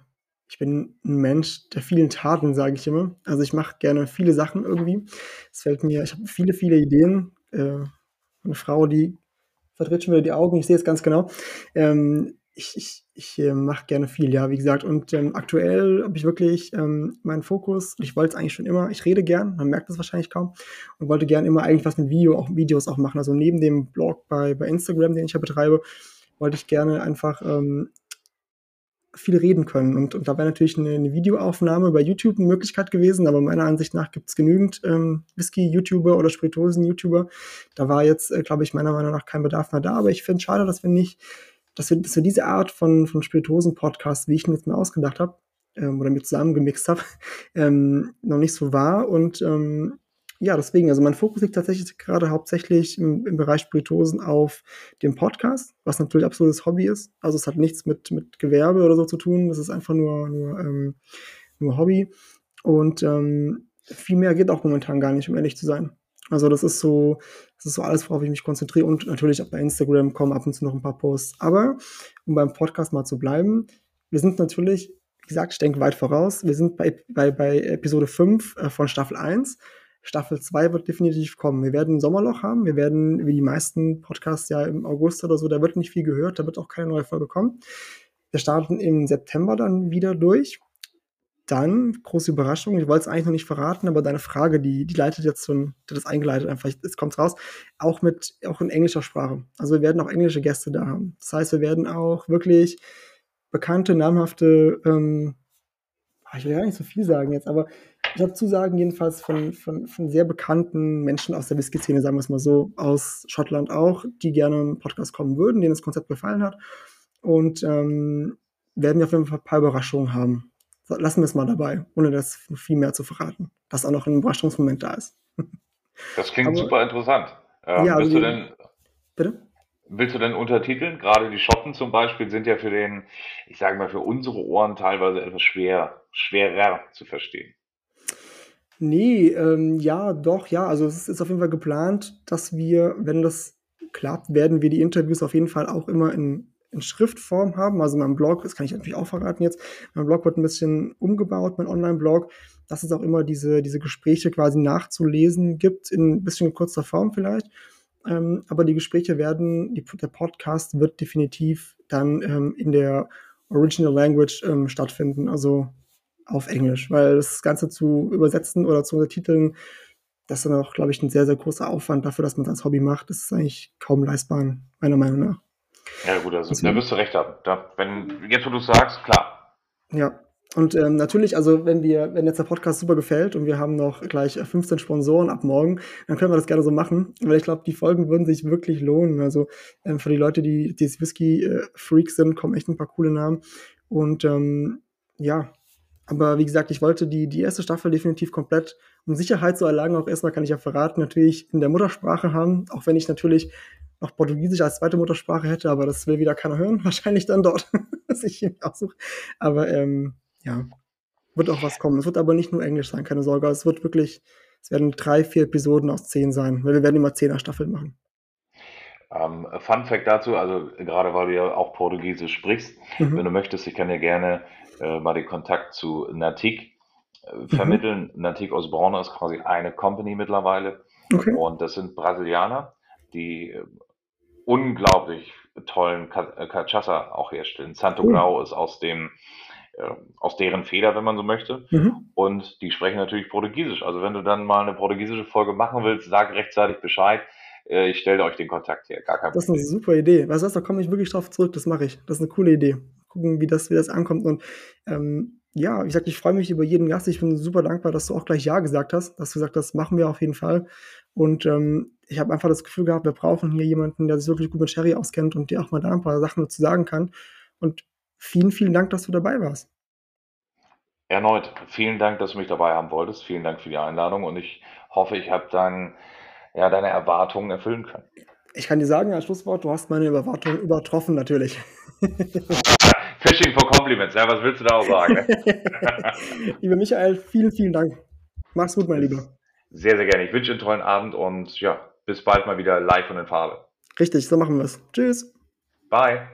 ich bin ein Mensch der vielen Taten, sage ich immer. Also ich mache gerne viele Sachen irgendwie. Es fällt mir, ich habe viele, viele Ideen. Äh, eine Frau, die verdreht schon wieder die Augen, ich sehe es ganz genau. Ähm, ich, ich, ich äh, mache gerne viel, ja, wie gesagt. Und ähm, aktuell habe ich wirklich ähm, meinen Fokus, ich wollte es eigentlich schon immer, ich rede gern, man merkt das wahrscheinlich kaum, und wollte gern immer eigentlich was mit Video, auch Videos auch machen. Also neben dem Blog bei, bei Instagram, den ich ja betreibe, wollte ich gerne einfach ähm, viel reden können. Und, und da wäre natürlich eine, eine, Videoaufnahme bei YouTube eine Möglichkeit gewesen, aber meiner Ansicht nach gibt es genügend ähm, Whisky-YouTuber oder Spiritosen-YouTuber. Da war jetzt, äh, glaube ich, meiner Meinung nach kein Bedarf mehr da, aber ich finde es schade, dass wir nicht, dass wir, dass wir diese Art von, von Spiritosen-Podcast, wie ich ihn jetzt mir ausgedacht habe, ähm, oder mir zusammengemixt habe, *laughs* ähm, noch nicht so war. Und ähm, ja, deswegen, also mein Fokus liegt tatsächlich gerade hauptsächlich im, im, Bereich Spiritosen auf dem Podcast, was natürlich absolutes Hobby ist. Also es hat nichts mit, mit Gewerbe oder so zu tun, das ist einfach nur, nur, ähm, nur Hobby. Und ähm, viel mehr geht auch momentan gar nicht, um ehrlich zu sein. Also das ist so, das ist so alles, worauf ich mich konzentriere. Und natürlich auch bei Instagram kommen ab und zu noch ein paar Posts. Aber um beim Podcast mal zu bleiben, wir sind natürlich, wie gesagt, ich denke weit voraus. Wir sind bei, bei, bei Episode 5 äh, von Staffel 1. Staffel 2 wird definitiv kommen. Wir werden ein Sommerloch haben. Wir werden, wie die meisten Podcasts ja im August oder so, da wird nicht viel gehört, da wird auch keine neue Folge kommen. Wir starten im September dann wieder durch. Dann, große Überraschung, ich wollte es eigentlich noch nicht verraten, aber deine Frage, die, die leitet jetzt schon, das eingeleitet einfach, jetzt kommt raus, auch mit, auch in englischer Sprache. Also wir werden auch englische Gäste da haben. Das heißt, wir werden auch wirklich bekannte, namhafte, ähm, ich will ja nicht so viel sagen jetzt, aber ich habe Zusagen jedenfalls von, von, von sehr bekannten Menschen aus der Whisky-Szene, sagen wir es mal so, aus Schottland auch, die gerne im Podcast kommen würden, denen das Konzept gefallen hat. Und ähm, werden wir auf jeden Fall ein paar Überraschungen haben. Lassen wir es mal dabei, ohne das viel mehr zu verraten, dass auch noch ein Überraschungsmoment da ist. *laughs* Das klingt Aber, super interessant. Ähm, ja, willst, also, du denn, bitte? willst du denn untertiteln? Gerade die Schotten zum Beispiel sind ja für den, ich sage mal, für unsere Ohren teilweise etwas schwer, schwerer zu verstehen. Nee, ähm, ja, doch, ja. Also es ist auf jeden Fall geplant, dass wir, wenn das klappt, werden wir die Interviews auf jeden Fall auch immer in, in Schriftform haben. Also mein Blog, das kann ich natürlich auch verraten jetzt, mein Blog wird ein bisschen umgebaut, mein Online-Blog, dass es auch immer diese, diese Gespräche quasi nachzulesen gibt, in ein bisschen kurzer Form vielleicht. Ähm, aber die Gespräche werden, die, der Podcast wird definitiv dann ähm, in der Original Language ähm, stattfinden. Also auf Englisch, weil das Ganze zu übersetzen oder zu untertiteln, das ist dann auch, glaube ich, ein sehr, sehr großer Aufwand dafür, dass man das als Hobby macht. Das ist eigentlich kaum leistbar, meiner Meinung nach. Ja, gut, also Deswegen. da wirst du recht haben. Da, wenn, jetzt, wo du sagst, klar. Ja. Und ähm, natürlich, also wenn wir, wenn jetzt der Podcast super gefällt und wir haben noch gleich 15 Sponsoren ab morgen, dann können wir das gerne so machen, weil ich glaube, die Folgen würden sich wirklich lohnen. Also ähm, für die Leute, die, die Whisky-Freaks sind, kommen echt ein paar coole Namen. Und ähm, ja, aber wie gesagt, ich wollte die, die erste Staffel definitiv komplett, um Sicherheit zu erlangen, auch erstmal kann ich ja verraten, natürlich in der Muttersprache haben, auch wenn ich natürlich noch Portugiesisch als zweite Muttersprache hätte, aber das will wieder keiner hören, *laughs* wahrscheinlich dann dort, *laughs* was ich hier aussuche. Aber ähm, ja, wird auch was kommen. Es wird aber nicht nur Englisch sein, keine Sorge. Es wird wirklich, es werden drei, vier Episoden aus zehn sein, weil wir werden immer zehner Staffeln machen. Ähm, Fun Fact dazu, also gerade weil du ja auch Portugiesisch sprichst, mhm. wenn du möchtest, ich kann dir gerne äh, mal den Kontakt zu Natik äh, mhm. vermitteln. Mhm. Natik aus Braunau ist quasi eine Company mittlerweile. Okay. Und das sind Brasilianer, die äh, unglaublich tollen äh, Cachaça auch herstellen. Santo oh. Grau ist aus dem äh, aus deren Feder, wenn man so möchte. Mhm. Und die sprechen natürlich Portugiesisch. Also wenn du dann mal eine portugiesische Folge machen willst, sag rechtzeitig Bescheid. Ich stelle euch den Kontakt her. Gar kein das ist eine super Idee. Was heißt, da komme ich wirklich drauf zurück. Das mache ich. Das ist eine coole Idee gucken, wie das, wie das ankommt. Und ähm, ja, wie gesagt, ich freue mich über jeden Gast. Ich bin super dankbar, dass du auch gleich Ja gesagt hast, dass du gesagt hast, machen wir auf jeden Fall. Und ähm, ich habe einfach das Gefühl gehabt, wir brauchen hier jemanden, der sich wirklich gut mit Sherry auskennt und dir auch mal da ein paar Sachen dazu sagen kann. Und vielen, vielen Dank, dass du dabei warst. Erneut, vielen Dank, dass du mich dabei haben wolltest. Vielen Dank für die Einladung und ich hoffe, ich habe dann ja, deine Erwartungen erfüllen können. Ich kann dir sagen, als Schlusswort, du hast meine Erwartungen übertroffen, natürlich. *laughs* Fishing for Compliments, ja, was willst du da auch sagen? *laughs* Lieber Michael, vielen, vielen Dank. Mach's gut, mein Lieber. Sehr, sehr gerne. Ich wünsche einen tollen Abend und ja, bis bald mal wieder live und in Farbe. Richtig, so machen wir es. Tschüss. Bye.